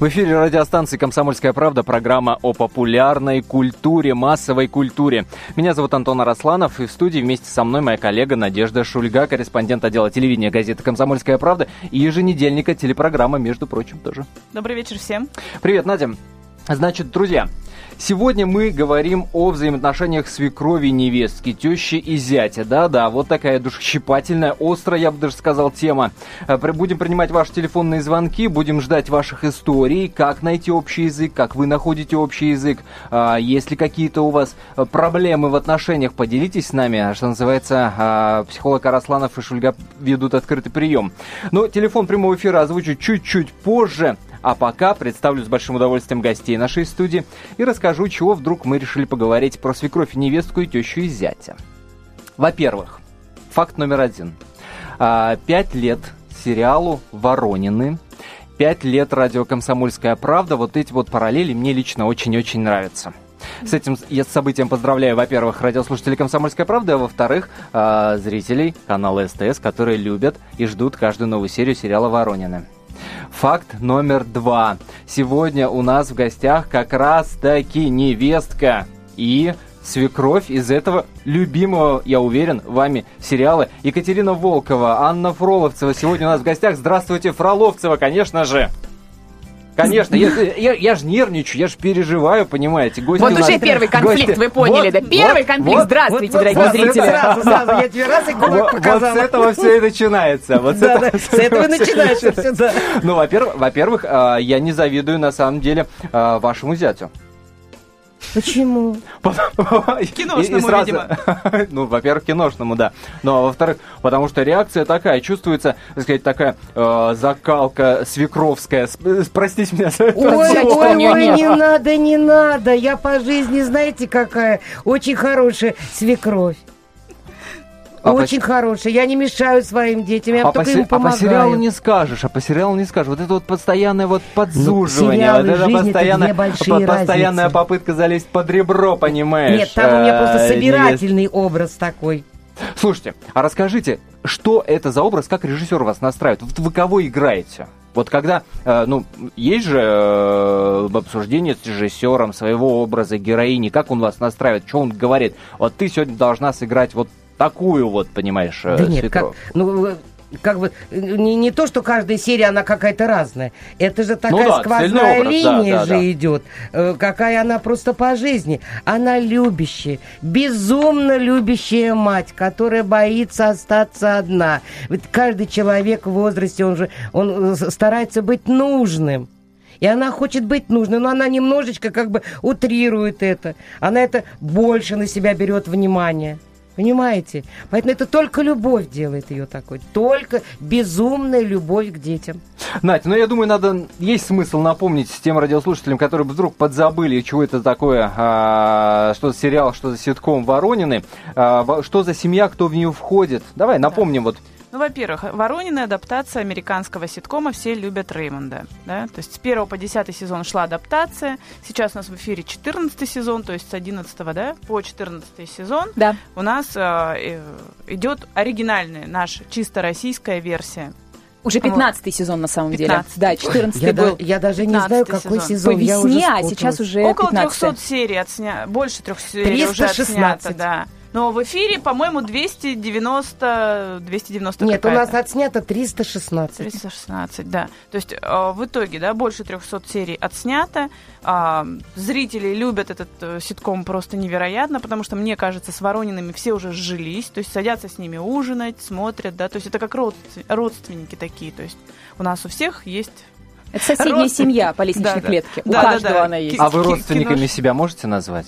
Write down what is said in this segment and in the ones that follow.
В эфире радиостанции «Комсомольская правда» программа о популярной культуре, массовой культуре. Меня зовут Антон Арасланов, и в студии вместе со мной моя коллега Надежда Шульга, корреспондент отдела телевидения газеты «Комсомольская правда» и еженедельника телепрограмма, между прочим, тоже. Добрый вечер всем. Привет, Надя. Значит, друзья, Сегодня мы говорим о взаимоотношениях свекрови, невестки, тещи и зятя. Да-да, вот такая душещипательная, острая, я бы даже сказал, тема. Э, будем принимать ваши телефонные звонки, будем ждать ваших историй, как найти общий язык, как вы находите общий язык. А, есть ли какие-то у вас э, проблемы в отношениях, поделитесь с нами. Что называется, а, психолог Арасланов и Шульга ведут открытый прием. Но телефон прямого эфира озвучу чуть-чуть позже. А пока представлю с большим удовольствием гостей нашей студии и расскажу, чего вдруг мы решили поговорить про свекровь и невестку и тещу и зятя. Во-первых, факт номер один. А, пять лет сериалу «Воронины», пять лет радио «Комсомольская правда». Вот эти вот параллели мне лично очень-очень нравятся. С этим я с событием поздравляю, во-первых, радиослушателей «Комсомольской правды», а во-вторых, э, зрителей канала СТС, которые любят и ждут каждую новую серию сериала «Воронины». Факт номер два. Сегодня у нас в гостях как раз-таки невестка и свекровь из этого любимого, я уверен, вами сериала. Екатерина Волкова, Анна Фроловцева сегодня у нас в гостях. Здравствуйте, Фроловцева, конечно же. Конечно, я, я, я же нервничаю, я же переживаю, понимаете. Гости вот уже первый конфликт, гости. вы поняли, вот, да? Первый вот, конфликт. Вот, Здравствуйте, вот, дорогие вот, зрители. Сразу, сразу, я тебе раз и кулак показала. Вот с этого все и начинается. Вот с, да, этого, да, с этого и начинается все, да. Ну, во-первых, во-первых, а, я не завидую, на самом деле, а, вашему зятю. Почему? Киношному, сразу... видимо. ну, во-первых, киношному, да. Ну, а во-вторых, потому что реакция такая, чувствуется, так сказать, такая э, закалка свекровская. Простите меня за это. Ой, ой, ой, не надо, не надо. Я по жизни, знаете, какая очень хорошая свекровь. А Очень по... хороший. Я не мешаю своим детям, я а только по им помогаю. А по сериалу не скажешь, а по сериалу не скажешь. Вот это вот постоянное вот подзуживание, ну, вот это постоянная, по постоянная попытка залезть под ребро, понимаешь? Нет, там у меня просто э, собирательный образ такой. Слушайте, а расскажите, что это за образ, как режиссер вас настраивает? Вот вы кого играете? Вот когда, э, ну, есть же э, обсуждение с режиссером своего образа, героини, как он вас настраивает, что он говорит, вот ты сегодня должна сыграть вот такую вот, понимаешь, да нет, как, ну, как бы не, не то, что каждая серия она какая-то разная. Это же такая ну, да, сквозная образ, линия да, да, же да. идет, э, какая она просто по жизни. Она любящая, безумно любящая мать, которая боится остаться одна. Ведь каждый человек в возрасте, он же он э, старается быть нужным. И она хочет быть нужной, но она немножечко как бы утрирует это. Она это больше на себя берет внимание. Понимаете? Поэтому это только любовь делает ее такой. Только безумная любовь к детям. Надь, ну я думаю, надо есть смысл напомнить тем радиослушателям, которые вдруг подзабыли, чего это такое, а, что за сериал, что за ситком Воронины, а, что за семья, кто в нее входит. Давай напомним да. вот ну, во-первых, Воронина адаптация американского ситкома «Все любят Реймонда». Да? То есть с 1 по 10 сезон шла адаптация. Сейчас у нас в эфире 14 сезон, то есть с 11 да, по 14 сезон да. у нас э, э идет оригинальная наша чисто российская версия. Уже 15 вот. сезон на самом 15. деле. Да, 14 я был. Да, я даже не знаю, какой сезон. сезон. По весне, а сейчас уже Около 300 серий отсня... Больше 300 серий 316. уже отснято, да. Но в эфире, по-моему, 290... 290 Нет, у нас отснято 316. 316, да. То есть э, в итоге, да, больше 300 серий отснято. Э, зрители любят этот э, ситком просто невероятно, потому что, мне кажется, с Воронинами все уже сжились. То есть садятся с ними ужинать, смотрят, да. То есть это как родственники такие. То есть у нас у всех есть это соседняя Рост... семья по лестничной да, клетке. Да. У да, каждого да, да. она есть. А вы родственниками Кино... себя можете назвать?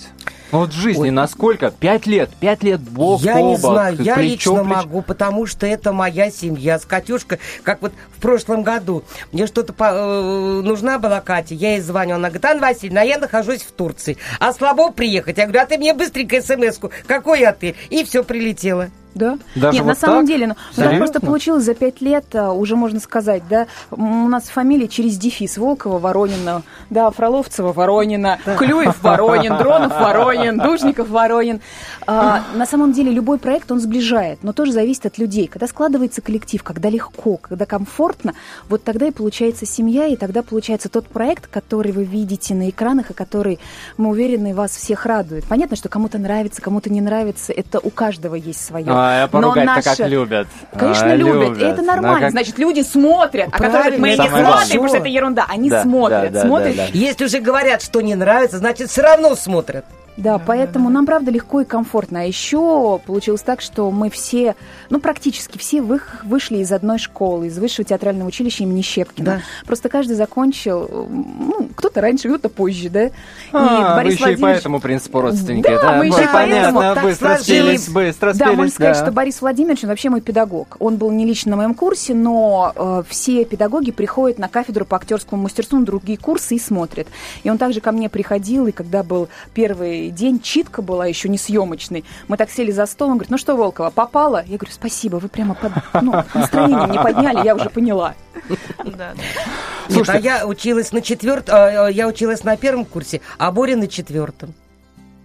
Ну вот в жизни Ой. насколько? Пять лет, пять лет бог Я не знаю, я лично плеч... могу, потому что это моя семья. С Катюшкой, как вот в прошлом году, мне что-то по... э, нужна была Катя, я ей звоню, она говорит, Анна Васильевна, я нахожусь в Турции, а слабо приехать. Я говорю, а ты мне быстренько смс-ку, какой отель? И все, прилетело. Да. Даже Нет, вот на самом так? деле, ну, так просто получилось за пять лет, а, уже можно сказать, да, у нас фамилия через дефис Волкова, Воронина, да, Фроловцева, Воронина, да. Клюев, Воронин, Дронов, Воронин, Душников, Воронин. А, на самом деле любой проект, он сближает, но тоже зависит от людей. Когда складывается коллектив, когда легко, когда комфортно, вот тогда и получается семья, и тогда получается тот проект, который вы видите на экранах, и который, мы уверены, вас всех радует. Понятно, что кому-то нравится, кому-то не нравится, это у каждого есть свое. А, поругать Но наша... как любят. Конечно, а, любят. любят. И это нормально. Как... Значит, люди смотрят. А которые мы не смотрим, потому что это ерунда. Они да, смотрят. Да, да, смотрят. Да, да. Если уже говорят, что не нравится, значит, все равно смотрят. Да, поэтому нам, правда, легко и комфортно. А еще получилось так, что мы все, ну, практически все вы, вышли из одной школы, из высшего театрального училища имени Щепкина. Да. Просто каждый закончил, ну, кто-то раньше, кто-то позже, да. А, и Борис вы еще Владимирович... и по этому принципу родственники, да? да? мы еще понятно, поэтому быстро спелись, быстро Да, можно сказать, что Борис Владимирович, он вообще мой педагог. Он был не лично на моем курсе, но э, все педагоги приходят на кафедру по актерскому мастерству на другие курсы и смотрят. И он также ко мне приходил, и когда был первый день, читка была еще не съемочный. Мы так сели за стол, он говорит, ну что, Волкова, попала? Я говорю, спасибо, вы прямо под, ну, настроение не подняли, я уже поняла. Нет, а я училась на четвертом, а, я училась на первом курсе, а Боря на четвертом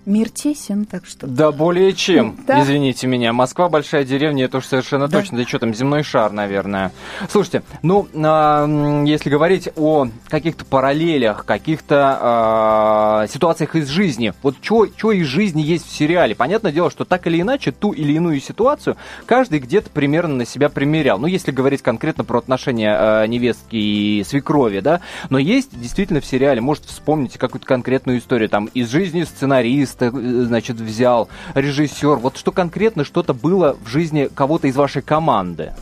мир тесен, так что... Да более чем, да. извините меня. Москва большая деревня, это уж совершенно да. точно. Да что там, земной шар, наверное. Слушайте, ну, э, если говорить о каких-то параллелях, каких-то э, ситуациях из жизни, вот что из жизни есть в сериале? Понятное дело, что так или иначе, ту или иную ситуацию каждый где-то примерно на себя примерял. Ну, если говорить конкретно про отношения э, невестки и свекрови, да, но есть действительно в сериале, может, вспомните какую-то конкретную историю, там, из жизни сценариста, артиста, э, значит, взял, режиссер. Вот что конкретно что-то было в жизни кого-то из вашей команды?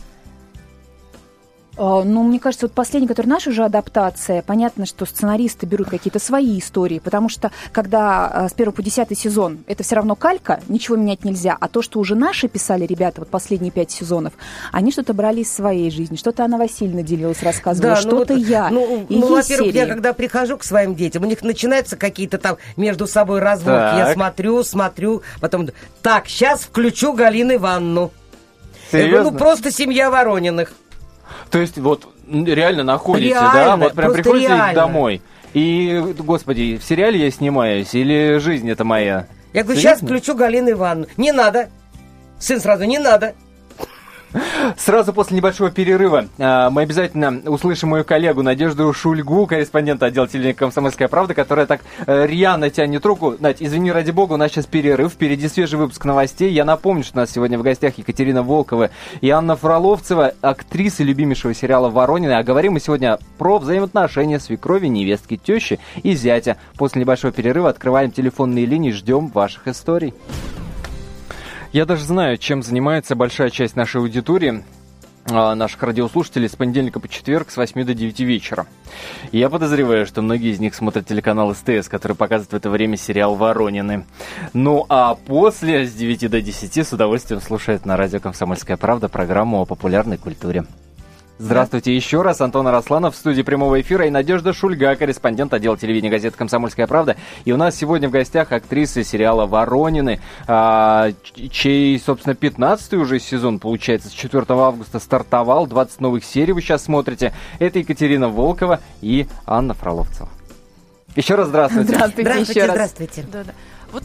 А, ну, мне кажется, вот последний, который наша уже адаптация, понятно, что сценаристы берут какие-то свои истории, потому что когда а, с первого по десятый сезон это все равно калька, ничего менять нельзя, а то, что уже наши писали ребята, вот последние пять сезонов, они что-то брали из своей жизни, что-то Анна Васильевна делилась, рассказывала, да, что-то ну, я. Ну, и ну во-первых, я когда прихожу к своим детям, у них начинаются какие-то там между собой разборки, я смотрю, смотрю, потом, так, сейчас включу Галину Ивановну. Серьезно? Я говорю, ну просто семья Ворониных. То есть вот реально находите, реально, да? Вот прям приходите реально. домой. И, господи, в сериале я снимаюсь или жизнь это моя? Я говорю, Серьезно? сейчас включу Галину Ивановну. Не надо. Сын сразу, не надо. Сразу после небольшого перерыва а, мы обязательно услышим мою коллегу Надежду Шульгу, корреспондента отдела телевидения «Комсомольская правда», которая так э, рьяно тянет руку. Надь, извини, ради бога, у нас сейчас перерыв, впереди свежий выпуск новостей. Я напомню, что у нас сегодня в гостях Екатерина Волкова и Анна Фроловцева, актрисы любимейшего сериала «Воронины». А говорим мы сегодня про взаимоотношения свекрови, невестки, тещи и зятя. После небольшого перерыва открываем телефонные линии, ждем ваших историй. Я даже знаю, чем занимается большая часть нашей аудитории а, наших радиослушателей с понедельника по четверг с 8 до 9 вечера. Я подозреваю, что многие из них смотрят телеканал СТС, который показывает в это время сериал «Воронины». Ну а после с 9 до 10 с удовольствием слушают на радио «Комсомольская правда» программу о популярной культуре. Здравствуйте еще раз. Антон Арасланов в студии прямого эфира и Надежда Шульга, корреспондент отдела телевидения газеты «Комсомольская правда». И у нас сегодня в гостях актриса сериала «Воронины», а, чей, собственно, 15-й уже сезон, получается, с 4 августа стартовал. 20 новых серий вы сейчас смотрите. Это Екатерина Волкова и Анна Фроловцева. Еще раз здравствуйте. Здравствуйте, здравствуйте еще раз. Здравствуйте. Да, да. Вот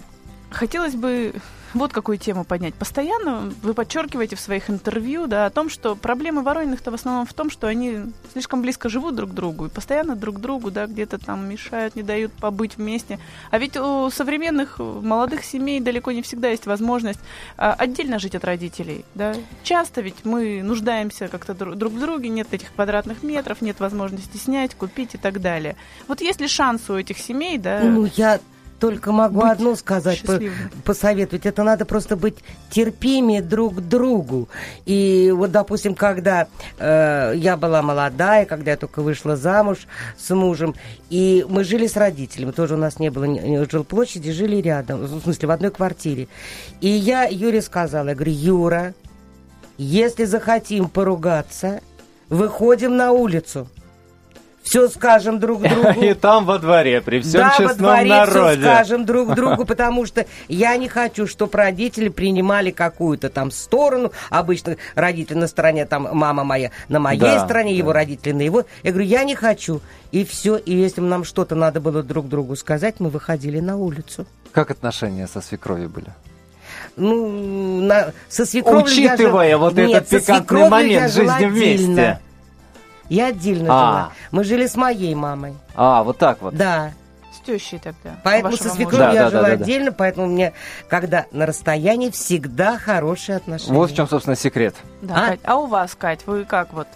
хотелось бы вот какую тему поднять. Постоянно вы подчеркиваете в своих интервью да, о том, что проблемы Ворониных-то в основном в том, что они слишком близко живут друг к другу и постоянно друг другу да, где-то там мешают, не дают побыть вместе. А ведь у современных молодых семей далеко не всегда есть возможность а, отдельно жить от родителей. Да? Часто ведь мы нуждаемся как-то друг в друге, нет этих квадратных метров, нет возможности снять, купить и так далее. Вот есть ли шанс у этих семей, да? Ну, я только могу быть одно сказать, по, посоветовать. Это надо просто быть терпимее друг к другу. И вот, допустим, когда э, я была молодая, когда я только вышла замуж с мужем, и мы жили с родителями, тоже у нас не было жилплощади, жили рядом, в смысле, в одной квартире. И я Юре сказала, я говорю, Юра, если захотим поругаться, выходим на улицу. Все скажем друг другу. И там во дворе, при всем да, честном во дворе народе. все скажем друг другу, потому что я не хочу, чтобы родители принимали какую-то там сторону. Обычно родители на стороне, там мама моя на моей да, стороне, да. его родители на его. Я говорю, я не хочу. И все. И если нам что-то надо было друг другу сказать, мы выходили на улицу. Как отношения со свекровью были? Ну, на, со свекровью Учитывая я вот Нет, этот пикантный момент жизни вместе. Я отдельно а. жила. Мы жили с моей мамой. А, вот так вот. Да. С тещей тогда. Поэтому со свекровью да, я да, жила да, да, отдельно, поэтому у меня, когда на расстоянии, всегда хорошие отношения. Вот в чем, собственно, секрет. Да, а? Кать, а у вас, Кать, вы как вот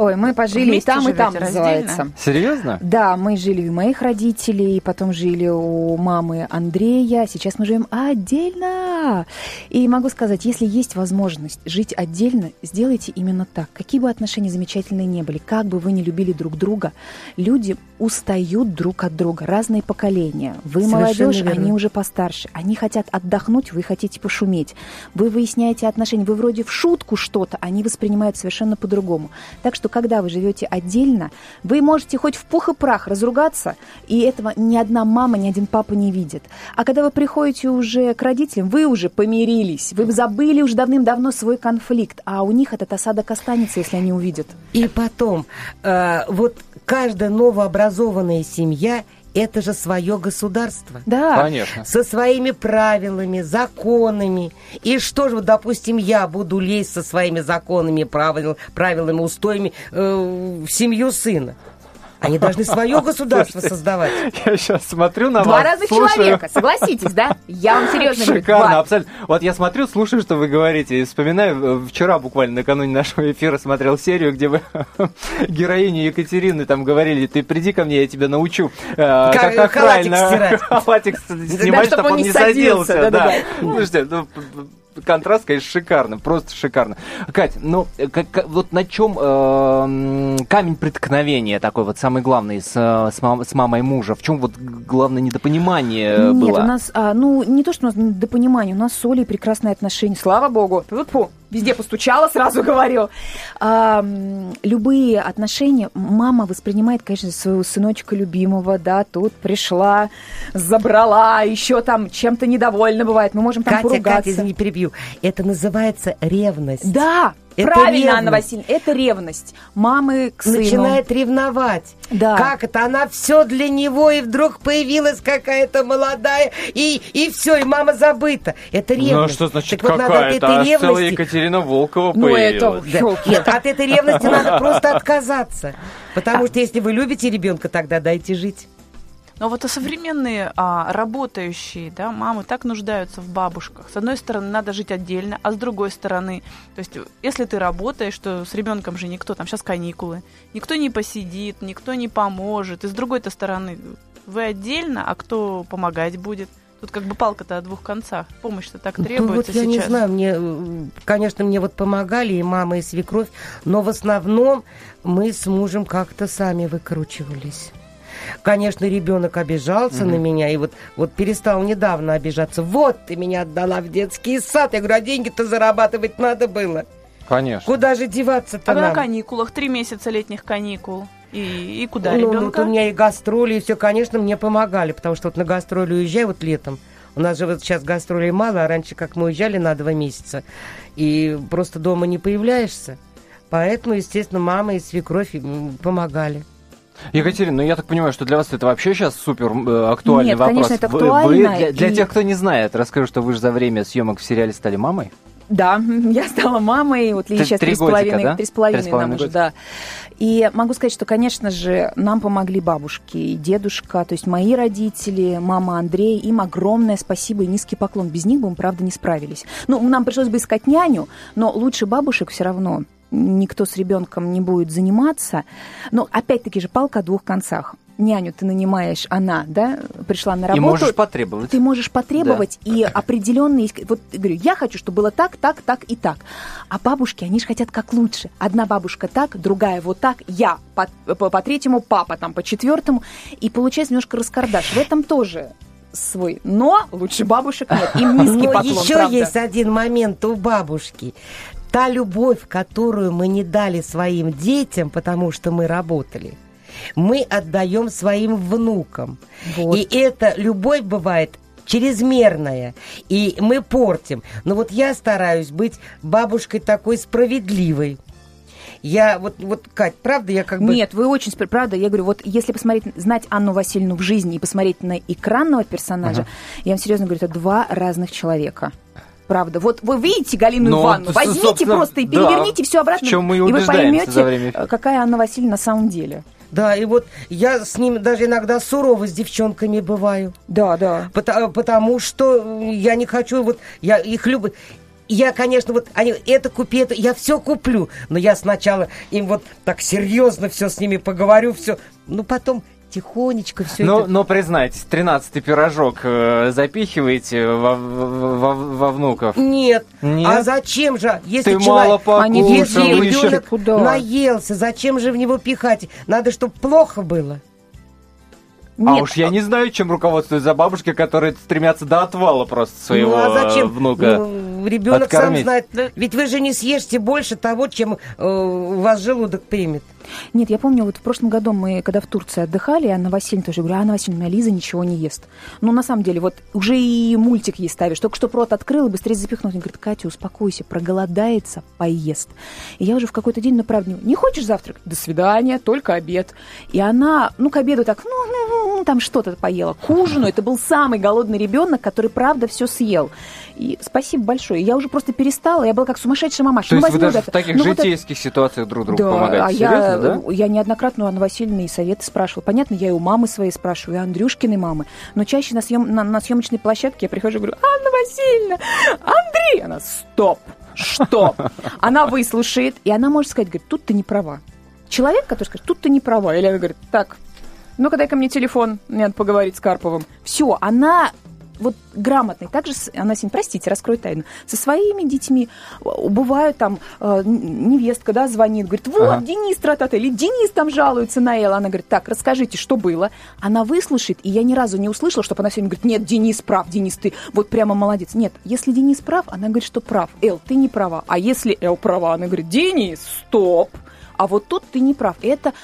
Ой, мы пожили и там, и там, называется. Серьезно? Да, мы жили у моих родителей, потом жили у мамы Андрея, сейчас мы живем отдельно. И могу сказать, если есть возможность жить отдельно, сделайте именно так. Какие бы отношения замечательные не были, как бы вы не любили друг друга, люди устают друг от друга, разные поколения. Вы Совершенно молодежь, верно. они уже постарше. Они хотят отдохнуть, вы хотите пошуметь. Вы выясняете отношения, вы вроде в шутку что-то, они воспринимают совершенно по-другому. Так что когда вы живете отдельно, вы можете хоть в пух и прах разругаться, и этого ни одна мама, ни один папа не видит. А когда вы приходите уже к родителям, вы уже помирились, вы забыли уже давным-давно свой конфликт, а у них этот осадок останется, если они увидят. И потом, э, вот каждая новообразованная семья – это же свое государство. Да. Конечно. Со своими правилами, законами. И что же, допустим, я буду лезть со своими законами, правил, правилами, устоями э, в семью сына? Они должны свое государство создавать. Я сейчас смотрю на Два вас. Два разных слушаю. человека, согласитесь, да? Я вам серьезно говорю. Шикарно, абсолютно. Вот я смотрю, слушаю, что вы говорите, и вспоминаю, э, вчера буквально накануне нашего эфира смотрел серию, где вы героиню Екатерины там говорили, ты приди ко мне, я тебя научу, э, как, как правильно халатик снимать, чтобы он не садился. Да. Слушайте, ну, контраст, конечно, шикарно, просто шикарно. Кать, ну, как, как, вот на чем э, камень преткновения такой вот самый главный с, с, мам, с мамой мужа? В чем вот главное недопонимание Нет, было? Нет, у нас, а, ну, не то, что у нас недопонимание, у нас с Олей прекрасные отношения, слава богу. Фу, везде постучала, сразу говорю. А, любые отношения мама воспринимает, конечно, своего сыночка любимого, да, тут пришла, забрала, еще там чем-то недовольна бывает, мы можем там Катя, поругаться. Катя, извини, перебью. Это называется ревность. Да, это Правильно, ревность. Анна Васильевна, это ревность. Мамы к сыну. Начинает ревновать. Да. Как это? Она все для него, и вдруг появилась какая-то молодая, и, и все, и мама забыта. Это ревность. Ну, а что значит так какая-то? Вот ревности... целая Екатерина Волкова ну, появилась. Это... Да. Нет, от этой ревности надо просто отказаться. Потому что если вы любите ребенка, тогда дайте жить. Но вот а современные а, работающие да, мамы так нуждаются в бабушках. С одной стороны, надо жить отдельно, а с другой стороны, то есть, если ты работаешь, то с ребенком же никто, там сейчас каникулы, никто не посидит, никто не поможет. И с другой-то стороны, вы отдельно, а кто помогать будет? Тут как бы палка-то о двух концах. Помощь-то так требуется ну, вот я сейчас. не знаю, мне, конечно, мне вот помогали и мама, и свекровь, но в основном мы с мужем как-то сами выкручивались. Конечно, ребенок обижался угу. на меня, и вот, вот перестал недавно обижаться. Вот ты меня отдала в детский сад. Я говорю, а деньги-то зарабатывать надо было. Конечно. Куда же деваться-то А нам? на каникулах, три месяца летних каникул. И, и куда ну, ребенка? Ну, у меня и гастроли, и все, конечно, мне помогали, потому что вот на гастроли уезжаю вот летом. У нас же вот сейчас гастролей мало, а раньше, как мы уезжали на два месяца, и просто дома не появляешься. Поэтому, естественно, мама и свекровь помогали. Екатерина, ну я так понимаю, что для вас это вообще сейчас супер э, актуальный Нет, вопрос. конечно, это актуально. Вы, вы для, для и... тех, кто не знает, расскажу, что вы же за время съемок в сериале стали мамой. Да, я стала мамой, вот Лили сейчас три с половиной, три с половиной нам уже, да. И могу сказать, что, конечно же, нам помогли бабушки и дедушка, то есть мои родители, мама Андрей, им огромное спасибо и низкий поклон. Без них бы мы, правда, не справились. Ну, нам пришлось бы искать няню, но лучше бабушек все равно никто с ребенком не будет заниматься. Но опять-таки же палка о двух концах няню ты нанимаешь, она, да, пришла на работу. И можешь потребовать. Ты можешь потребовать да. и определенные... Вот, говорю, я хочу, чтобы было так, так, так и так. А бабушки, они же хотят как лучше. Одна бабушка так, другая вот так, я по, по, по третьему, папа там по четвертому. И получается немножко раскардаш. В этом тоже свой. Но лучше бабушек нет. Им низкий Но поклон, еще правда. есть один момент у бабушки та любовь, которую мы не дали своим детям, потому что мы работали, мы отдаем своим внукам. Вот. И эта любовь бывает чрезмерная, и мы портим. Но вот я стараюсь быть бабушкой такой справедливой. Я вот, вот, Кать, правда, я как бы... Нет, вы очень... Правда, я говорю, вот если посмотреть, знать Анну Васильевну в жизни и посмотреть на экранного персонажа, ага. я вам серьезно говорю, это два разных человека правда. Вот вы видите Галину Но, Ивановну, возьмите просто и переверните да, все обратно, и вы поймете, какая Анна Васильевна на самом деле. Да, и вот я с ними даже иногда сурово с девчонками бываю. Да, да. Потому, потому что я не хочу, вот я их люблю я, конечно, вот они это купи, это я все куплю, но я сначала им вот так серьезно все с ними поговорю, все, ну потом тихонечко все но, это... Но признайтесь, тринадцатый пирожок э, запихиваете во, во, во внуков? Нет. Нет. А зачем же, если Ты человек... мало покушал, если ребенок еще... наелся, зачем же в него пихать? Надо, чтобы плохо было. А Нет. А уж я не знаю, чем руководствуются бабушки, которые стремятся до отвала просто своего ну, а зачем? внука. Ну, ребенок откормить. сам знает. Ведь вы же не съешьте больше того, чем э, у вас желудок примет. Нет, я помню, вот в прошлом году мы, когда в Турции отдыхали, Анна Васильевна тоже говорю, Анна Васильевна, Лиза ничего не ест. Ну, на самом деле, вот уже и мультик ей ставишь, только что рот открыл и быстрее запихнул. Он говорит, Катя, успокойся, проголодается, поест. И я уже в какой-то день направлю, не хочешь завтрак? До свидания, только обед. И она, ну, к обеду так, ну, ну, ну там что-то поела. К ужину это был самый голодный ребенок, который, правда, все съел. И спасибо большое. Я уже просто перестала, я была как сумасшедшая мамаша. То ну, есть вы даже это. в таких ну, житейских вот... ситуациях друг другу да, помогаете? А Серьезно, я, да? я неоднократно у Анны Васильевны и советы спрашивала. Понятно, я и у мамы своей спрашиваю, и Андрюшкиной мамы. Но чаще на, съем, на, на съемочной площадке я прихожу и говорю, Анна Васильевна, Андрей! Она, стоп, что? Она выслушает, и она может сказать, говорит, тут ты не права. Человек, который скажет, тут ты не права. Или она говорит, так, ну-ка дай ко мне телефон, мне надо поговорить с Карповым. Все, она вот грамотный. Также она с ним, простите, раскрою тайну, со своими детьми. Бывают там э, невестка, да, звонит, говорит, вот, ага. Денис тратата, или Денис там жалуется на Элла. Она говорит, так, расскажите, что было. Она выслушает, и я ни разу не услышала, чтобы она сегодня говорит, нет, Денис прав, Денис, ты вот прямо молодец. Нет, если Денис прав, она говорит, что прав. Эл, ты не права. А если Эл права, она говорит, Денис, стоп. А вот тут ты не прав. Это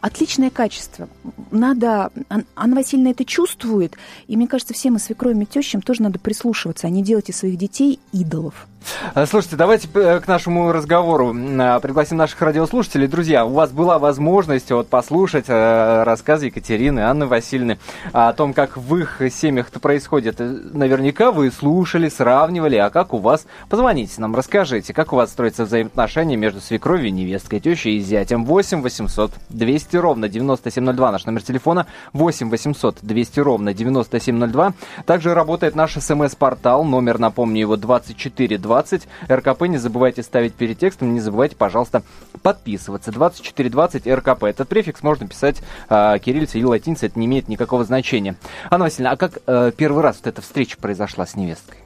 отличное качество. Надо, Анна Васильевна это чувствует, и мне кажется, всем и свекровым и тещам тоже надо прислушиваться, а не делать из своих детей идолов. Э, слушайте, давайте э, к нашему разговору э, пригласим наших радиослушателей. Друзья, у вас была возможность вот послушать рассказ Екатерины, Анны Васильевны о том, как в их семьях это происходит. Наверняка вы слушали, сравнивали, а как у вас? Позвоните нам, расскажите, как у вас строятся взаимоотношения между свекровью, невесткой, тещей и зятем. 8 800 200 ровно 9702 наш номер телефона. 8 800 200 ровно 9702. Также работает наш смс-портал, номер, напомню, его 2420 20. РКП не забывайте ставить перед текстом, не забывайте, пожалуйста, подписываться. 2420 РКП. Этот префикс можно писать э, кириллицей или латиницей, это не имеет никакого значения. Анна Васильевна, а как э, первый раз вот эта встреча произошла с невесткой?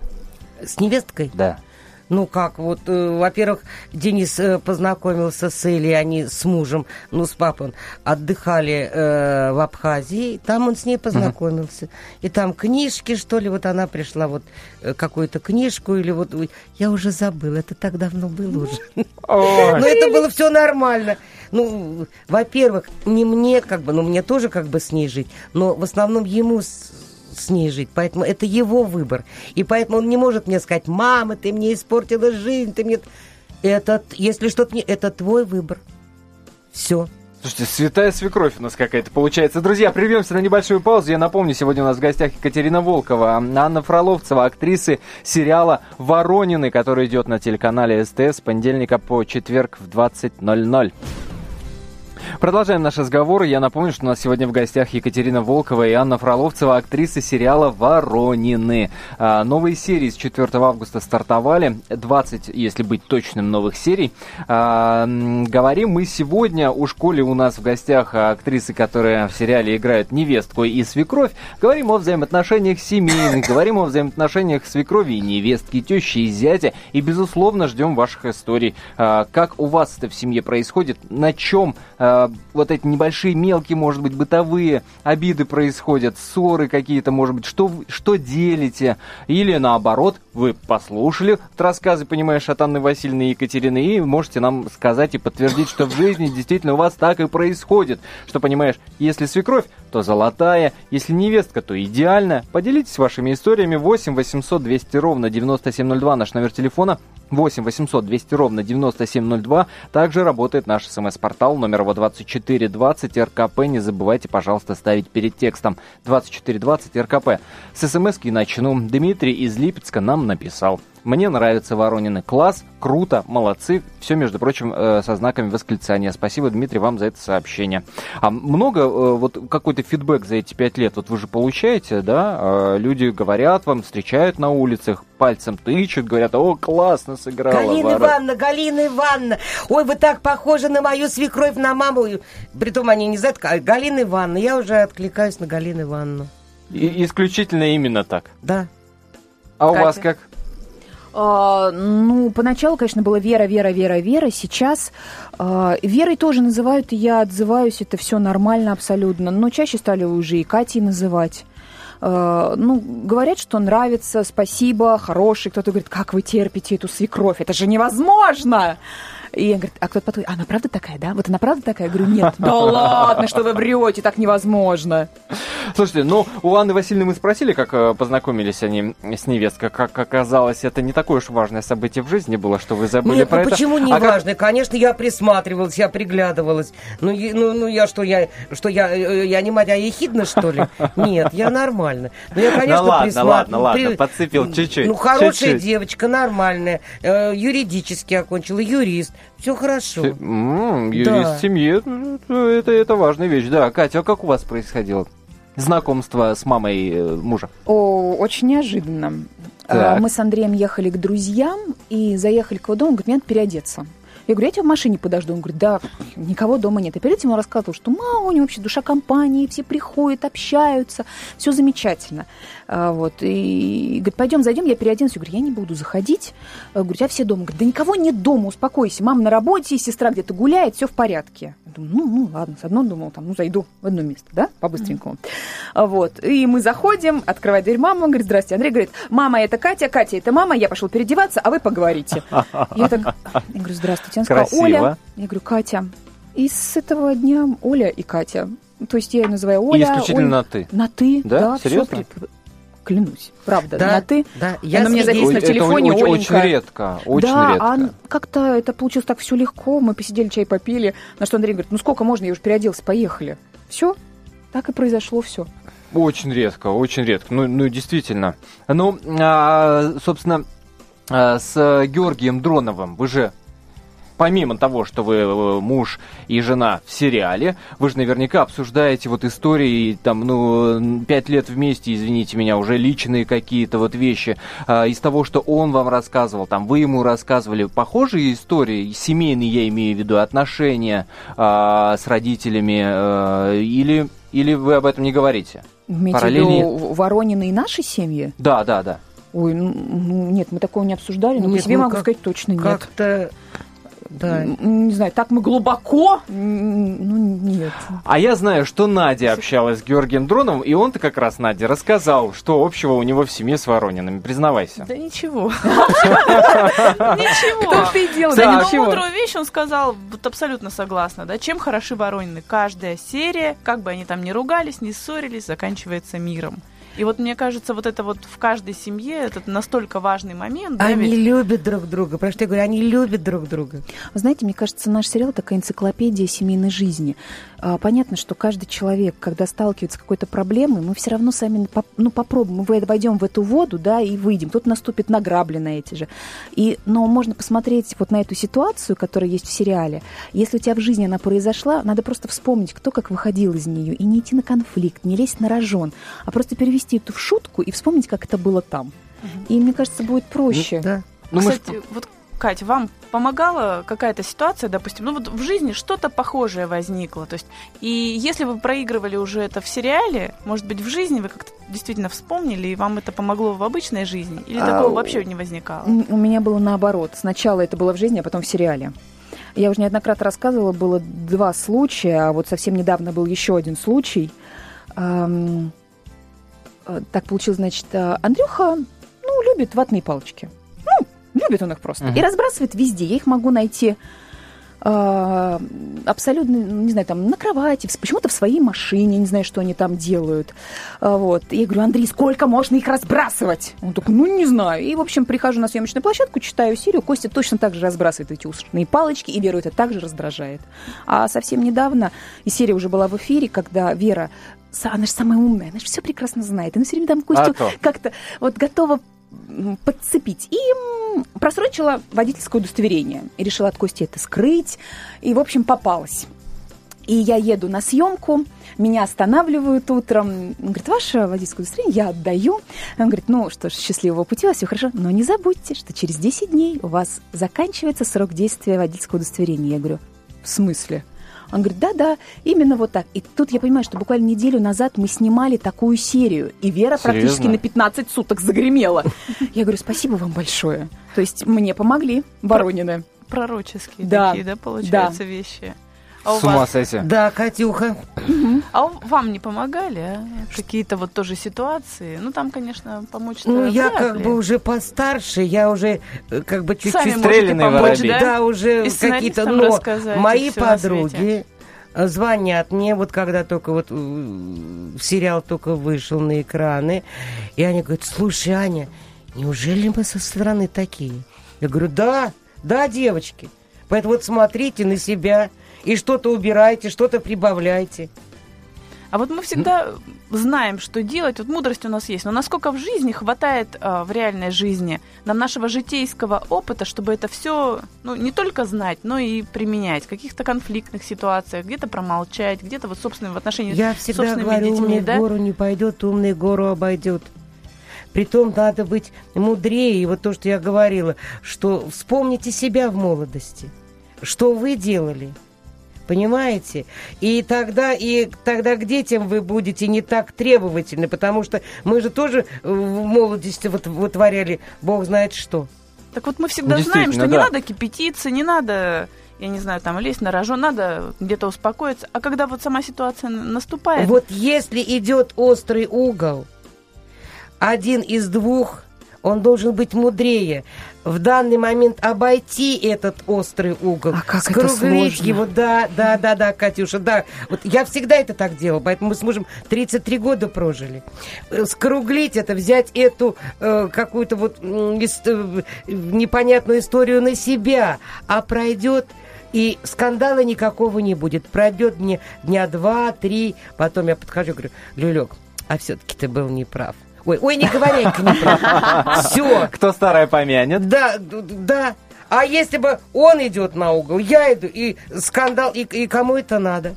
С невесткой? Да. Ну как, вот, э, во-первых, Денис э, познакомился с Элей, они с мужем, ну с папой, отдыхали э, в Абхазии, там он с ней познакомился. Uh-huh. И там книжки, что ли, вот она пришла, вот э, какую-то книжку, или вот, я уже забыла, это так давно было уже. Но это было все нормально. Ну, во-первых, не мне, как бы, ну мне тоже как бы с ней жить, но в основном ему с ней жить, поэтому это его выбор. И поэтому он не может мне сказать, мама, ты мне испортила жизнь, ты мне... Это, если что-то не... Это твой выбор. Все. Слушайте, святая свекровь у нас какая-то получается. Друзья, прервемся на небольшую паузу. Я напомню, сегодня у нас в гостях Екатерина Волкова, Анна Фроловцева, актрисы сериала «Воронины», который идет на телеканале СТС с понедельника по четверг в 20.00. Продолжаем наш разговор. Я напомню, что у нас сегодня в гостях Екатерина Волкова и Анна Фроловцева, актрисы сериала «Воронины». А, новые серии с 4 августа стартовали. 20, если быть точным, новых серий. А, говорим мы сегодня у школе у нас в гостях актрисы, которые в сериале играют невестку и свекровь. Говорим о взаимоотношениях семейных, говорим о взаимоотношениях свекрови и невестки, тещи и зятя. И, безусловно, ждем ваших историй. А, как у вас это в семье происходит, на чем э, вот эти небольшие мелкие, может быть, бытовые обиды происходят, ссоры какие-то, может быть, что, что делите, или наоборот, вы послушали рассказы, понимаешь, от Анны Васильевны и Екатерины, и можете нам сказать и подтвердить, что в жизни действительно у вас так и происходит, что, понимаешь, если свекровь, то золотая, если невестка, то идеальная. Поделитесь вашими историями 8 800 200 ровно 9702, наш номер телефона 8 800 200 ровно 9702. Также работает наш смс-портал номер его 2420 РКП. Не забывайте, пожалуйста, ставить перед текстом 2420 РКП. С смс-ки начну. Дмитрий из Липецка нам написал. Мне нравится Воронины. Класс, круто, молодцы. Все, между прочим, э, со знаками восклицания. Спасибо, Дмитрий, вам за это сообщение. А много, э, вот какой-то фидбэк за эти пять лет, вот вы же получаете, да? Э, люди говорят вам, встречают на улицах, пальцем тычут, говорят, о, классно сыграла. Галина Варон... Ивановна, Галина Ивановна, ой, вы так похожи на мою свекровь, на маму. Притом они не знают, Галина Ивановна, я уже откликаюсь на Галину Ивановну. И, исключительно именно так? Да. А Катя? у вас как? А, ну, поначалу, конечно, было Вера, Вера, Вера, Вера. Сейчас а, Верой тоже называют, и я отзываюсь, это все нормально абсолютно. Но чаще стали уже и Катей называть. А, ну, говорят, что нравится, спасибо, хороший. Кто-то говорит, как вы терпите эту свекровь, это же невозможно! И я говорю, а кто-то подходит, а она правда такая, да? Вот она правда такая? Я говорю, нет. Да ладно, что вы врете, так невозможно. Слушайте, ну, у Анны Васильевны мы спросили, как э, познакомились они с невесткой. Как оказалось, это не такое уж важное событие в жизни было, что вы забыли Нет, про ну это. почему не а важное? Как... Конечно, я присматривалась, я приглядывалась. Ну, я, ну, ну я что, я, что я, э, я не мать, а ехидна, что ли? Нет, я нормально. Ну, я, конечно, ну, ладно, присматривалась. ладно, ладно, При... подцепил чуть-чуть. Ну, хорошая чуть-чуть. девочка, нормальная. Э, юридически окончила, юрист. Все хорошо. М-м, юрист да. в семье, это, это важная вещь. Да, Катя, а как у вас происходило? знакомство с мамой э, мужа? О, очень неожиданно. А, так. Мы с Андреем ехали к друзьям и заехали к его дому, говорит, мне надо переодеться. Я говорю, я тебя в машине подожду. Он говорит, да, никого дома нет. И перед этим он рассказывал, что мама у него вообще душа компании, все приходят, общаются, все замечательно. А, вот, и говорит, пойдем, зайдем, я переоденусь. Я говорю, я не буду заходить. Я говорю, я все дома. Говорит, да никого нет дома, успокойся. Мама на работе, сестра где-то гуляет, все в порядке. Я думаю, ну, ну, ладно, с одной думал, там, ну, зайду в одно место, да, по-быстренькому. Mm-hmm. Вот, и мы заходим, открывает дверь мама, говорит, здрасте. Андрей говорит, мама, это Катя, Катя, это мама, я пошел переодеваться, а вы поговорите. Я так, говорю, здравствуйте. Она сказала, Оля. Я говорю, Катя. И с этого дня Оля и Катя. То есть я ее называю Оля. И исключительно Оля. на ты. На ты, да, да Серьезно? Все, клянусь. Правда, да, на ты. Да, я Она мне записана на телефоне, это очень, очень редко, очень да, редко. А как-то это получилось так все легко. Мы посидели, чай попили. На что Андрей говорит, ну сколько можно, я уже переоделся, поехали. Все, так и произошло все. Очень редко, очень редко. Ну, ну действительно. Ну, а, собственно, а, с Георгием Дроновым вы же помимо того, что вы э, муж и жена в сериале, вы же наверняка обсуждаете вот истории, там, ну, пять лет вместе, извините меня, уже личные какие-то вот вещи, э, из того, что он вам рассказывал, там, вы ему рассказывали похожие истории, семейные, я имею в виду, отношения э, с родителями, э, или, или вы об этом не говорите? Имеете виду Воронины и наши семьи? Да, да, да. Ой, ну, ну нет, мы такого не обсуждали, но нет, по себе ну, могу как, сказать точно нет. Как-то да. Не знаю, так мы глубоко? Ну, нет. А я знаю, что Надя общалась с Георгием Дроновым, и он-то как раз Наде рассказал, что общего у него в семье с Воронинами. Признавайся. Да ничего. Ничего. Кто ты делал? Да ничего. мудрую вещь он сказал, вот абсолютно согласна, да, чем хороши Воронины. Каждая серия, как бы они там ни ругались, ни ссорились, заканчивается миром. И вот мне кажется, вот это вот в каждой семье это настолько важный момент. Они да, ведь... любят друг друга. Про что я говорю, они любят друг друга. Вы знаете, мне кажется, наш сериал такая энциклопедия семейной жизни. А, понятно, что каждый человек, когда сталкивается с какой-то проблемой, мы все равно сами ну, попробуем, мы войдем в эту воду, да, и выйдем. Кто-то наступит на грабли на эти же. И, но можно посмотреть вот на эту ситуацию, которая есть в сериале. Если у тебя в жизни она произошла, надо просто вспомнить, кто как выходил из нее, и не идти на конфликт, не лезть на рожон, а просто перевести это в шутку и вспомнить, как это было там. Угу. И мне кажется, будет проще. Ну, да. Ну, Кстати, мы... вот Кать, вам помогала какая-то ситуация, допустим, ну вот в жизни что-то похожее возникло, то есть, и если вы проигрывали уже это в сериале, может быть, в жизни вы как-то действительно вспомнили, и вам это помогло в обычной жизни, или а, такого вообще не возникало? У меня было наоборот, сначала это было в жизни, а потом в сериале. Я уже неоднократно рассказывала, было два случая, а вот совсем недавно был еще один случай. Эм, так получилось, значит, Андрюха, ну, любит ватные палочки. Ну, любит он их просто. Uh-huh. И разбрасывает везде. Я их могу найти а, абсолютно, не знаю, там на кровати, почему-то в своей машине, не знаю, что они там делают. Вот. Я говорю, Андрей, сколько можно их разбрасывать? Он такой, ну, не знаю. И, в общем, прихожу на съемочную площадку, читаю серию, Костя точно так же разбрасывает эти ушные палочки, и Веру это также раздражает. А совсем недавно, и серия уже была в эфире, когда Вера она же самая умная, она же все прекрасно знает. Она все время там Костю а как-то вот готова подцепить. И просрочила водительское удостоверение. И решила от Кости это скрыть. И, в общем, попалась. И я еду на съемку, меня останавливают утром. Он говорит, ваше водительское удостоверение я отдаю. Он говорит, ну что ж, счастливого пути, у вас все хорошо. Но не забудьте, что через 10 дней у вас заканчивается срок действия водительского удостоверения. Я говорю, в смысле? Он говорит, да-да, именно вот так. И тут я понимаю, что буквально неделю назад мы снимали такую серию, и Вера Серьезно? практически на 15 суток загремела. Я говорю, спасибо вам большое. То есть мне помогли Воронины. Пророческие да. такие, да, получаются да. вещи. А С ума вас... сойти. Да, Катюха. А вам не помогали, а? Какие-то вот тоже ситуации? Ну, там, конечно, помочь Ну, я как ли. бы уже постарше, я уже э, как бы чуть-чуть... Стрелянный помочь, да? да, уже какие-то... Но мои подруги звонят мне, вот когда только вот э, сериал только вышел на экраны, и они говорят, слушай, Аня, неужели мы со стороны такие? Я говорю, да, да, девочки. Поэтому вот смотрите на себя, и что-то убирайте, что-то прибавляйте. А вот мы всегда знаем, что делать. Вот мудрость у нас есть. Но насколько в жизни хватает э, в реальной жизни нам нашего житейского опыта, чтобы это все ну, не только знать, но и применять в каких-то конфликтных ситуациях, где-то промолчать, где-то вот собственные в отношении Я с собственными говорю, детьми. умный да? гору не пойдет, умный гору обойдет. Притом надо быть мудрее. И вот то, что я говорила, что вспомните себя в молодости. Что вы делали – Понимаете? И тогда, и тогда к детям вы будете не так требовательны, потому что мы же тоже в молодости вот, вытворяли бог знает что. Так вот мы всегда знаем, что да. не надо кипятиться, не надо я не знаю, там лезть на рожон, надо где-то успокоиться. А когда вот сама ситуация наступает... Вот если идет острый угол, один из двух он должен быть мудрее. В данный момент обойти этот острый угол, а как скруглить это его, да, да, да, да, Катюша, да. Вот я всегда это так делала, поэтому мы с мужем 33 года прожили. Э, скруглить это, взять эту э, какую-то вот э, непонятную историю на себя, а пройдет и скандала никакого не будет. Пройдет мне дня два-три, потом я подхожу и говорю, Люлек, а все-таки ты был неправ. Ой, ой, не говори не Все. Кто старое помянет? Да, да. А если бы он идет на угол, я иду, и скандал, и, и кому это надо?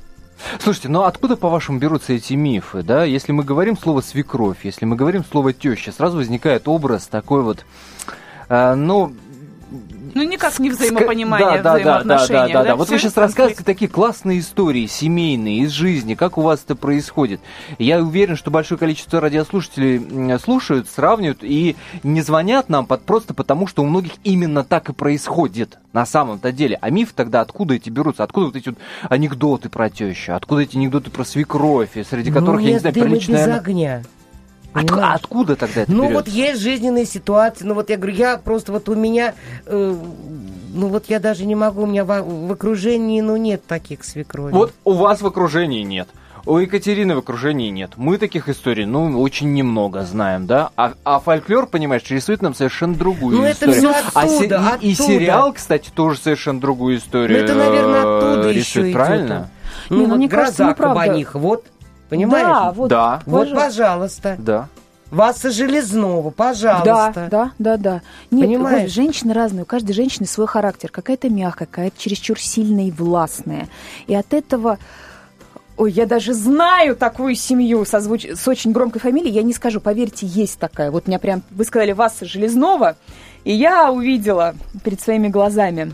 Слушайте, ну откуда, по-вашему, берутся эти мифы, да? Если мы говорим слово свекровь, если мы говорим слово теща, сразу возникает образ такой вот, э, ну, ну, никак не взаимопонимание, да, взаимоотношения. Да, да, да, да, да. Вот вы сейчас рассказываете такие классные истории, семейные, из жизни, как у вас это происходит. Я уверен, что большое количество радиослушателей слушают, сравнивают и не звонят нам под, просто потому, что у многих именно так и происходит на самом-то деле. А миф тогда откуда эти берутся? Откуда вот эти вот анекдоты про тещу? Откуда эти анекдоты про свекровь, среди ну, которых, ну, я не знаю, приличная... без огня. От, откуда тогда это Ну берется? вот есть жизненные ситуации, ну вот я говорю, я просто вот у меня, э, ну вот я даже не могу, у меня в, в окружении, ну нет таких свекровей. Вот у вас в окружении нет. У Екатерины в окружении нет. Мы таких историй, ну, очень немного знаем, да? А, а фольклор, понимаешь, рисует нам совершенно другую ну, историю. Это все оттуда, а се- и, и сериал, кстати, тоже совершенно другую историю. Ну, это, наверное, оттуда рисует, еще правильно? Идет. Ну, не, ну, вот мне гроза кажется, ну, кабаних, вот Понимаешь? Да, вот. Да. Вот, пожалуйста. Да. Васа Железного, пожалуйста. Да, да, да, да. Нет, Понимаешь? Женщины разные, у каждой женщины свой характер. Какая-то мягкая, какая-то чересчур сильная и властная. И от этого... Ой, я даже знаю такую семью со звуч... с очень громкой фамилией. Я не скажу, поверьте, есть такая. Вот меня прям... Вы сказали Васа Железнова, и я увидела перед своими глазами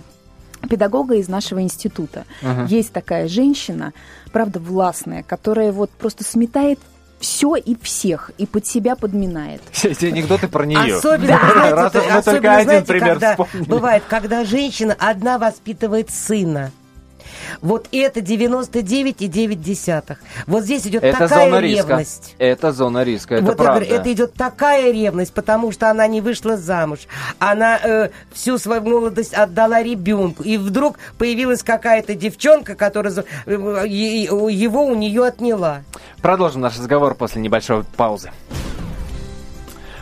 педагога из нашего института. Uh-huh. Есть такая женщина, правда, властная, которая вот просто сметает все и всех, и под себя подминает. Все эти анекдоты про нее. Особенно, да. знаете, Раз особенно, только один знаете, пример когда, Бывает, когда женщина одна воспитывает сына. Вот это 99,9. Вот здесь идет это такая зона ревность. Риска. Это зона риска, это вот правда. говорю, это идет такая ревность, потому что она не вышла замуж. Она э, всю свою молодость отдала ребенку. И вдруг появилась какая-то девчонка, которая э, его у нее отняла. Продолжим наш разговор после небольшой паузы.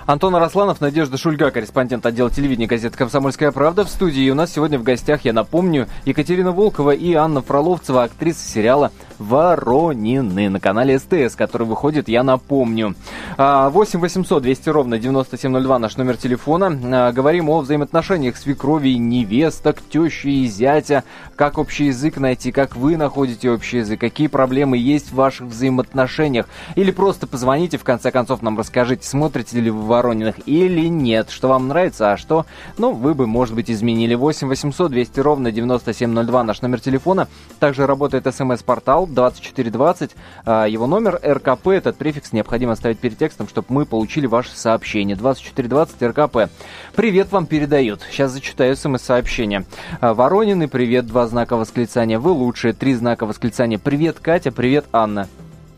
Антон Арасланов, Надежда Шульга, корреспондент отдела телевидения газеты «Комсомольская правда» в студии. У нас сегодня в гостях, я напомню, Екатерина Волкова и Анна Фроловцева, актриса сериала Воронины на канале СТС, который выходит, я напомню. 8 800 200 ровно 9702 наш номер телефона. А, говорим о взаимоотношениях свекрови, невесток, тещи и зятя. Как общий язык найти, как вы находите общий язык, какие проблемы есть в ваших взаимоотношениях. Или просто позвоните, в конце концов, нам расскажите, смотрите ли вы Ворониных или нет, что вам нравится, а что, ну, вы бы, может быть, изменили. 8 800 200 ровно 9702 наш номер телефона. Также работает смс-портал 2420. А, его номер РКП, этот префикс необходимо ставить перед текстом, чтобы мы получили ваше сообщение. 2420 РКП. Привет вам передают. Сейчас зачитаю смс-сообщение. А, Воронины, привет, два знака восклицания. Вы лучшие, три знака восклицания. Привет, Катя, привет, Анна.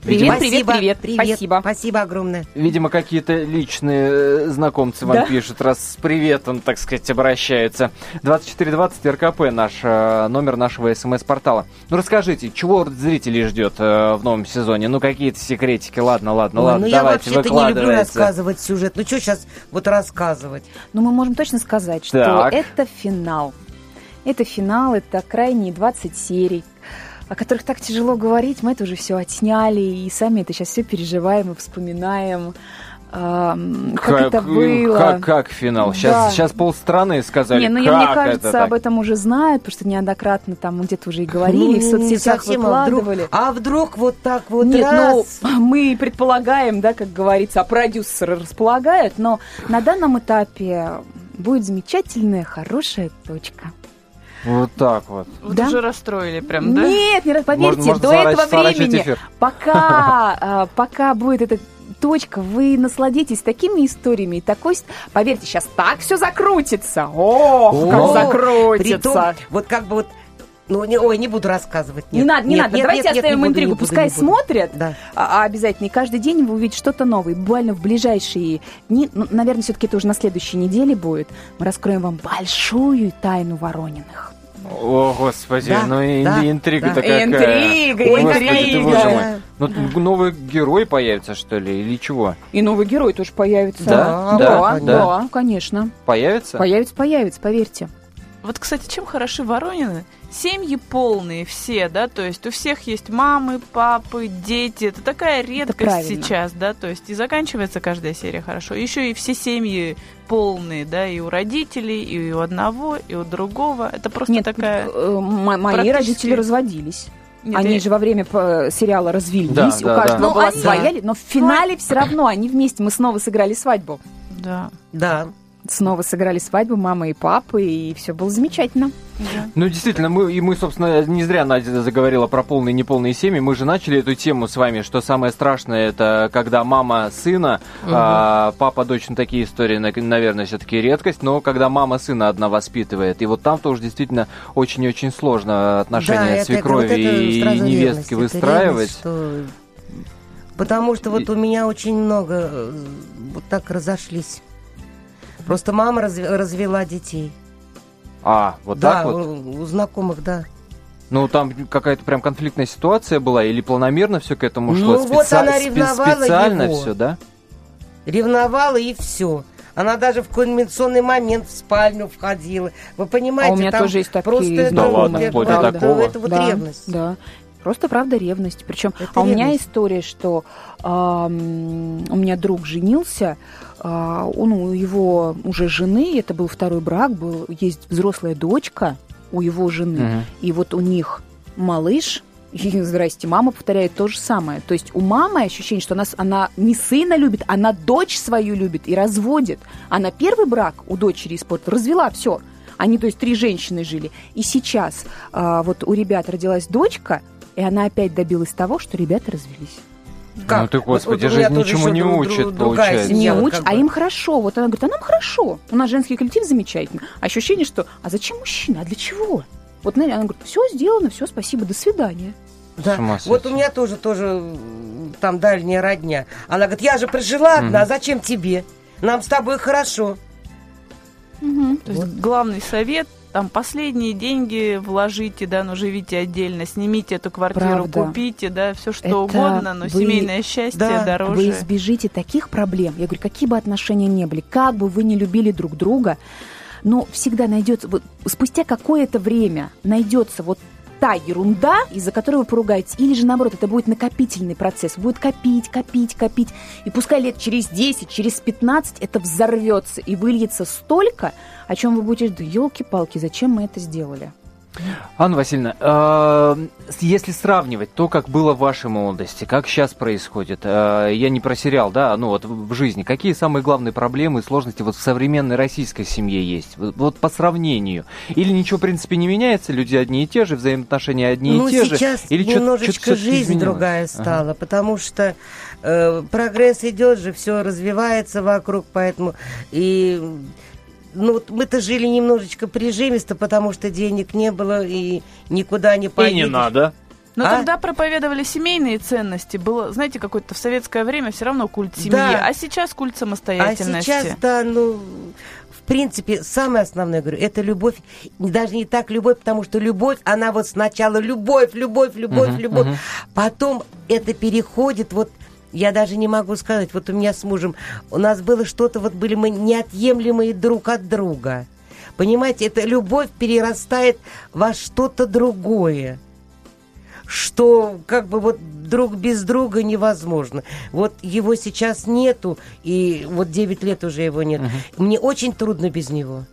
Привет, привет, привет, привет. Спасибо. Спасибо огромное. Видимо, какие-то личные э, знакомцы вам да? пишут, раз с приветом, так сказать, обращаются. 2420 РКП наш э, номер нашего СМС-портала. Ну расскажите, чего зрителей ждет э, в новом сезоне? Ну какие-то секретики, ладно, ладно, Ой, ладно, ну, давайте, я вообще-то не люблю рассказывать сюжет. Ну что сейчас вот рассказывать? Ну мы можем точно сказать, что так. это финал. Это финал, это крайние 20 серий о которых так тяжело говорить, мы это уже все отсняли, и сами это сейчас все переживаем и вспоминаем. Um, как, как это было. Как, как финал? Сейчас, да. сейчас полстраны сказали, Не, ну, как мне кажется, об этом уже знают, потому что неоднократно там где-то уже и говорили, ну, в соцсетях выкладывали. А вдруг, а вдруг вот так вот Нет, ну, раз? ну, мы предполагаем, да, как говорится, а продюсеры располагают, но на данном этапе будет замечательная, хорошая точка. Вот так вот. Вы да? уже расстроили прям, да? Нет, нет, поверьте, может, до этого времени, пока, а, пока будет эта точка, вы насладитесь такими историями, такой, поверьте, сейчас так все закрутится. Ох, как закрутится. вот как бы вот ну, не, ой, не буду рассказывать. Нет. Не надо, не нет, надо. Нет, Давайте нет, оставим нет, интригу. Буду, Пускай буду, смотрят. Да. А, обязательно. И каждый день вы увидите что-то новое. Буквально в ближайшие дни, ну, наверное, все-таки это уже на следующей неделе будет. Мы раскроем вам большую тайну Ворониных. О, господи, да, ну и да, интрига да. такая. Интрига, Ой, интрига. мой. Ну, новый герой появится, что ли, или чего? И новый герой тоже появится. Да, да, да, да, да конечно. Появится? Появится, появится, поверьте. Вот, кстати, чем хороши Воронины? Семьи полные все, да, то есть у всех есть мамы, папы, дети. Это такая редкость Это сейчас, да, то есть и заканчивается каждая серия хорошо. Еще и все семьи полные, да, и у родителей, и у одного, и у другого. Это просто Нет, такая... Э, мои практически... родители разводились. Нет, они я... же во время сериала развелись, да, у да, каждого да. была ну, своя, но в финале все равно они вместе, мы снова сыграли свадьбу. Да. Да снова сыграли свадьбу мамы и папы, и все было замечательно. Да. Ну, действительно, мы, и мы, собственно, не зря Надя заговорила про полные и неполные семьи. Мы же начали эту тему с вами, что самое страшное, это когда мама сына, угу. а, папа, дочь, ну, такие истории, наверное, все-таки редкость, но когда мама сына одна воспитывает. И вот там тоже действительно очень-очень сложно отношения да, свекрови это, вот это и невестки выстраивать. Ревность, что... Потому что вот у меня очень много э, вот так разошлись. Просто мама разв... развела детей. А, вот да, так вот? у знакомых, да. Ну, там какая-то прям конфликтная ситуация была, или планомерно все к этому шло? Ну, Специ... вот она ревновала Специально его. все, да? Ревновала и все. Она даже в кульминационный момент в спальню входила. Вы понимаете, а у меня там тоже есть такие просто да это, ладно, вплоть до такого. Это вот да, ревность. Да. Просто правда ревность. Причем, а у меня история, что э, у меня друг женился, э, он у его уже жены, это был второй брак, был есть взрослая дочка у его жены, угу. и вот у них малыш. И, здрасте, мама повторяет то же самое. То есть у мамы ощущение, что она, она не сына любит, она дочь свою любит и разводит. Она первый брак у дочери испортила, развела все. Они, то есть, три женщины жили. И сейчас а, вот у ребят родилась дочка, и она опять добилась того, что ребята развелись. Как? Ну ты, господи, вот, жизнь ничему не учит, получается. Не учит, а им хорошо. Вот она говорит, а нам хорошо. У нас женский коллектив замечательный. Ощущение, что, а зачем мужчина, а для чего? Вот она говорит, все сделано, все, спасибо, до свидания. Да. Вот у меня тоже, тоже там дальняя родня. Она говорит, я же прожила одна, mm зачем тебе? Нам с тобой хорошо. Угу. То есть главный совет там последние деньги вложите, да, но живите отдельно, снимите эту квартиру, Правда. купите, да, все что Это угодно, но вы... семейное счастье да, дороже. Вы избежите таких проблем. Я говорю, какие бы отношения ни были, как бы вы не любили друг друга, но всегда найдется, вот спустя какое-то время найдется вот та ерунда, из-за которой вы поругаетесь, или же наоборот, это будет накопительный процесс, будет копить, копить, копить, и пускай лет через 10, через 15 это взорвется и выльется столько, о чем вы будете, да елки-палки, зачем мы это сделали? Анна Васильевна, э, если сравнивать то, как было в вашей молодости, как сейчас происходит, э, я не про сериал, да, ну вот в жизни, какие самые главные проблемы и сложности вот в современной российской семье есть? Вот, по сравнению. Или ничего, в принципе, не меняется, люди одни и те же, взаимоотношения одни ну, и те же? сейчас Или немножечко жизнь изменилось? другая стала, ага. потому что э, прогресс идет же, все развивается вокруг, поэтому и ну, вот мы-то жили немножечко прижимисто, потому что денег не было и никуда не поедешь. И не надо. Но а? тогда проповедовали семейные ценности. Было, знаете, какое-то в советское время все равно культ семьи. Да. А сейчас культ самостоятельности. А сейчас, да, ну, в принципе, самое основное, говорю, это любовь. Даже не так любовь, потому что любовь, она вот сначала любовь, любовь, любовь, uh-huh, любовь. Uh-huh. Потом это переходит вот я даже не могу сказать, вот у меня с мужем, у нас было что-то, вот были мы неотъемлемые друг от друга. Понимаете, эта любовь перерастает во что-то другое что как бы вот друг без друга невозможно. Вот его сейчас нету, и вот 9 лет уже его нет. Угу. Мне очень трудно без него.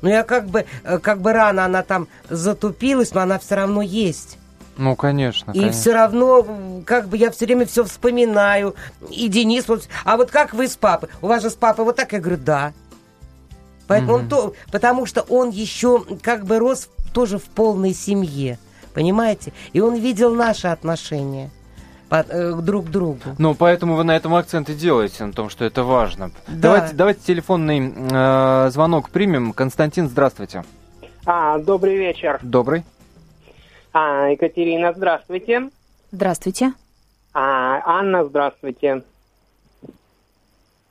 Но я как бы, э, как бы рано она там затупилась, но она все равно есть. Ну, конечно. И конечно. все равно, как бы я все время все вспоминаю. И Денис, вот, а вот как вы с папой? У вас же с папой вот так? Я говорю, да. Поэтому mm-hmm. он то, потому что он еще как бы рос тоже в полной семье, понимаете? И он видел наши отношения э, друг к другу. Ну, поэтому вы на этом акцент и делаете, на том, что это важно. Да. Давайте, давайте телефонный э, звонок примем. Константин, здравствуйте. А, добрый вечер. Добрый. А, Екатерина, здравствуйте. Здравствуйте. А, Анна, здравствуйте.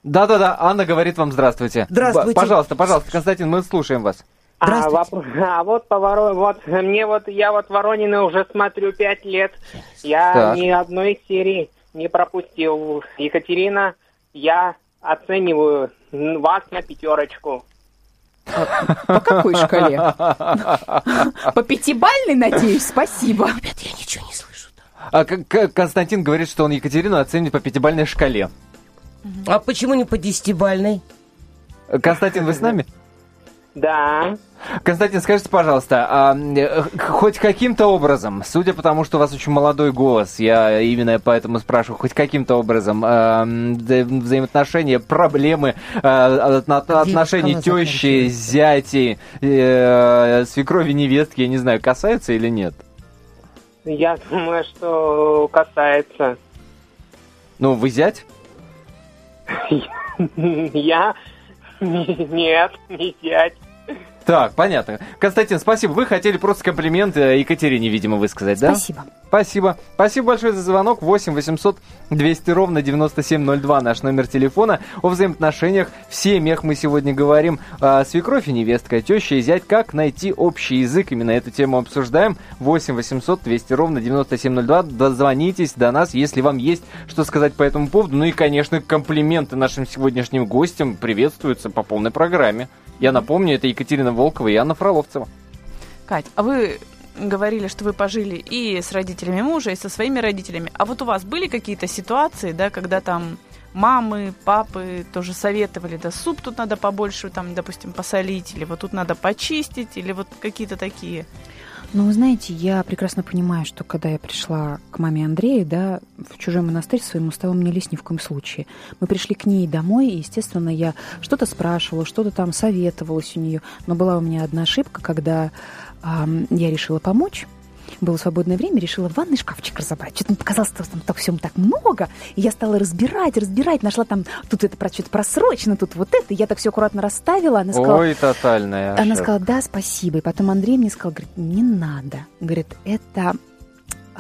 Да-да-да, Анна говорит вам здравствуйте. Здравствуйте. Б- пожалуйста, пожалуйста, Константин, мы слушаем вас. А, вопрос, а вот по Воро... вот мне вот я вот Воронина уже смотрю пять лет. Я так. ни одной серии не пропустил. Екатерина, я оцениваю вас на пятерочку. По какой шкале? По пятибальной, надеюсь? Спасибо. Ребят, я ничего не слышу. А Константин говорит, что он Екатерину оценит по пятибальной шкале. А почему не по десятибальной? Константин, вы с нами? Да. Константин, скажите, пожалуйста, а, хоть каким-то образом, судя по тому, что у вас очень молодой голос, я именно поэтому спрашиваю, хоть каким-то образом а, взаимоотношения, проблемы, а, отношений тещи, зяти, э, свекрови, невестки, я не знаю, касаются или нет? Я думаю, что касается. Ну, вы зять? Я Нет, не зять. Так, понятно. Константин, спасибо. Вы хотели просто комплимент э, Екатерине, видимо, высказать, да? Спасибо. Спасибо. Спасибо большое за звонок. 8 800 200 ровно 9702 наш номер телефона. О взаимоотношениях в семьях мы сегодня говорим. А, свекровь и невестка, теща и зять. Как найти общий язык? Именно эту тему обсуждаем. 8 800 200 ровно 9702. Дозвонитесь до нас, если вам есть что сказать по этому поводу. Ну и, конечно, комплименты нашим сегодняшним гостям приветствуются по полной программе. Я напомню, это Екатерина Волкова и Анна Фроловцева. Кать, а вы говорили, что вы пожили и с родителями мужа, и со своими родителями. А вот у вас были какие-то ситуации, да, когда там мамы, папы тоже советовали, да, суп тут надо побольше, там, допустим, посолить, или вот тут надо почистить, или вот какие-то такие? Ну, вы знаете, я прекрасно понимаю, что когда я пришла к маме Андрея, да, в чужой монастырь своим уставом не лезть ни в коем случае. Мы пришли к ней домой, и, естественно, я что-то спрашивала, что-то там советовалась у нее. Но была у меня одна ошибка, когда э, я решила помочь, было свободное время, решила ванный шкафчик разобрать. Что-то мне показалось, что там так всем так много. И я стала разбирать, разбирать, нашла там, тут это про что-то просрочено, тут вот это. И я так все аккуратно расставила. Она сказала, Ой, тотальная Она сказала, да, спасибо. И потом Андрей мне сказал, говорит, не надо. Говорит, это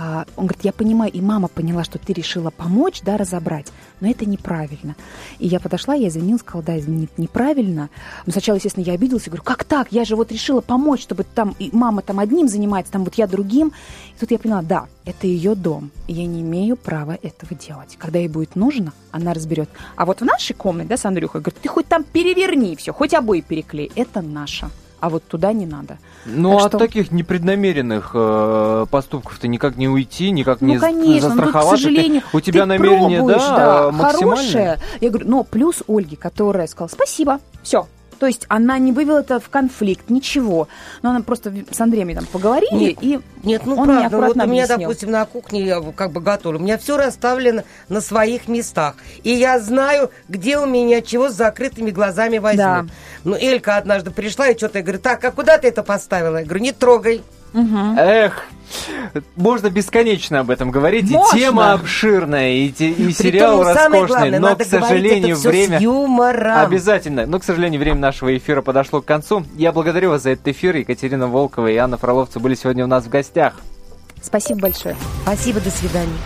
а, он говорит, я понимаю, и мама поняла, что ты решила помочь, да, разобрать, но это неправильно. И я подошла, я извинилась, сказала, да, извини, неправильно. Но сначала, естественно, я обиделась говорю, как так? Я же вот решила помочь, чтобы там и мама там одним занимается, там вот я другим. И тут я поняла, да, это ее дом, и я не имею права этого делать. Когда ей будет нужно, она разберет. А вот в нашей комнате, да, с Андрюхой, говорит, ты хоть там переверни все, хоть обои переклей, это наша а вот туда не надо. Ну, так от что... таких непреднамеренных э, поступков-то никак не уйти, никак ну, не конечно, застраховаться. Ну, к сожалению, ты, у тебя намерение, да, да максимальное. Хорошее. Я говорю, но плюс Ольги, которая сказала, спасибо, все, то есть она не вывела это в конфликт, ничего. Но она просто с Андреем там поговорили, нет, и нет, ну он правда, вот у меня, объяснил. допустим, на кухне я как бы готовлю, у меня все расставлено на своих местах. И я знаю, где у меня чего с закрытыми глазами возьму. Да. Ну, Элька однажды пришла и что-то говорит, так, а куда ты это поставила? Я говорю, не трогай. Угу. Эх, можно бесконечно об этом говорить. Можно. И тема обширная, и, те, и сериал роскошный. Главное, но, к сожалению, время... Обязательно. Но, к сожалению, время нашего эфира подошло к концу. Я благодарю вас за этот эфир. Екатерина Волкова и Анна Фроловца были сегодня у нас в гостях. Спасибо большое. Спасибо, до свидания.